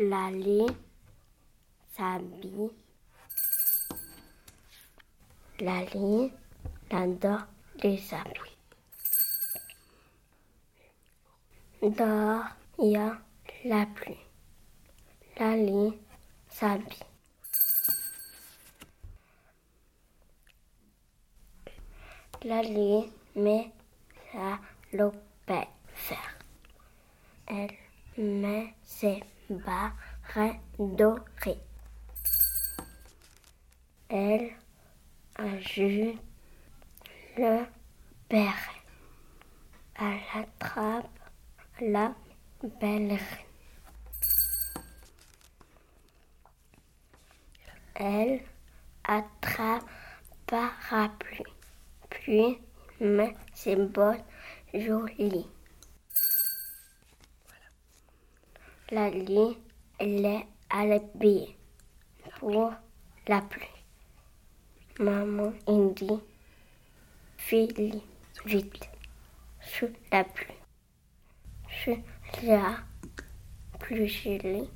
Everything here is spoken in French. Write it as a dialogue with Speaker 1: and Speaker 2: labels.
Speaker 1: Lali s'habille. Lali adore les habits. Dehors, il y a la pluie. Lali s'habille. Lali met sa lopette. Elle met ses barres dorées. Elle ajoute le béret. Elle attrape la belle Elle attrape parapluie, puis met ses bottes jolies. La lit, elle est habillée pour la pluie. Maman dit, file vite sous la pluie. Sous la pluie gelée,